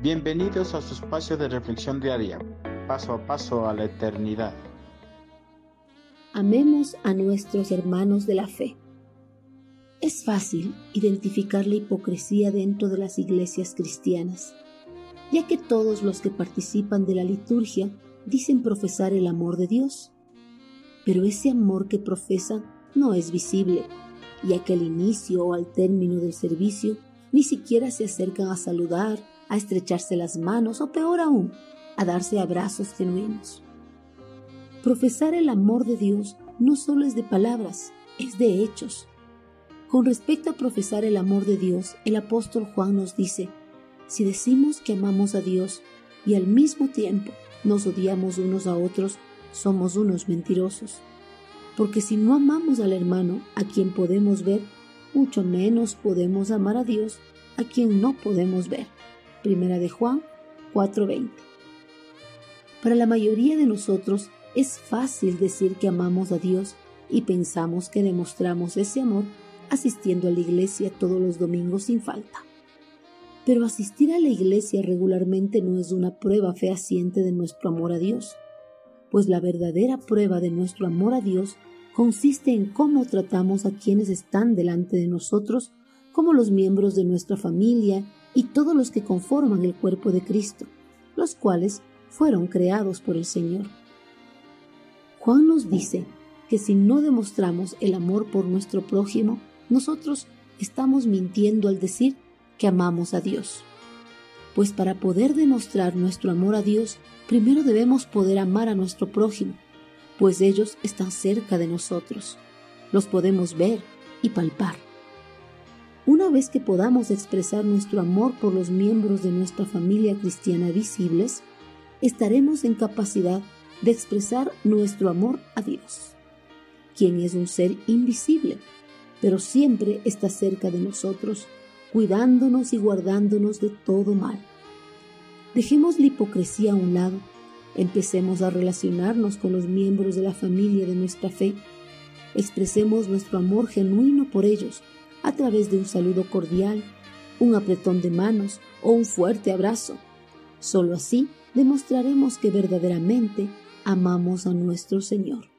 Bienvenidos a su espacio de reflexión diaria, paso a paso a la eternidad. Amemos a nuestros hermanos de la fe. Es fácil identificar la hipocresía dentro de las iglesias cristianas, ya que todos los que participan de la liturgia dicen profesar el amor de Dios, pero ese amor que profesan no es visible, ya que al inicio o al término del servicio ni siquiera se acercan a saludar a estrecharse las manos o peor aún, a darse abrazos genuinos. Profesar el amor de Dios no solo es de palabras, es de hechos. Con respecto a profesar el amor de Dios, el apóstol Juan nos dice, si decimos que amamos a Dios y al mismo tiempo nos odiamos unos a otros, somos unos mentirosos. Porque si no amamos al hermano a quien podemos ver, mucho menos podemos amar a Dios a quien no podemos ver. Primera de Juan 4:20. Para la mayoría de nosotros es fácil decir que amamos a Dios y pensamos que demostramos ese amor asistiendo a la iglesia todos los domingos sin falta. Pero asistir a la iglesia regularmente no es una prueba fehaciente de nuestro amor a Dios, pues la verdadera prueba de nuestro amor a Dios consiste en cómo tratamos a quienes están delante de nosotros como los miembros de nuestra familia y todos los que conforman el cuerpo de Cristo, los cuales fueron creados por el Señor. Juan nos dice que si no demostramos el amor por nuestro prójimo, nosotros estamos mintiendo al decir que amamos a Dios. Pues para poder demostrar nuestro amor a Dios, primero debemos poder amar a nuestro prójimo, pues ellos están cerca de nosotros. Los podemos ver y palpar. Una vez que podamos expresar nuestro amor por los miembros de nuestra familia cristiana visibles, estaremos en capacidad de expresar nuestro amor a Dios, quien es un ser invisible, pero siempre está cerca de nosotros, cuidándonos y guardándonos de todo mal. Dejemos la hipocresía a un lado, empecemos a relacionarnos con los miembros de la familia de nuestra fe, expresemos nuestro amor genuino por ellos, a través de un saludo cordial, un apretón de manos o un fuerte abrazo. Solo así demostraremos que verdaderamente amamos a nuestro Señor.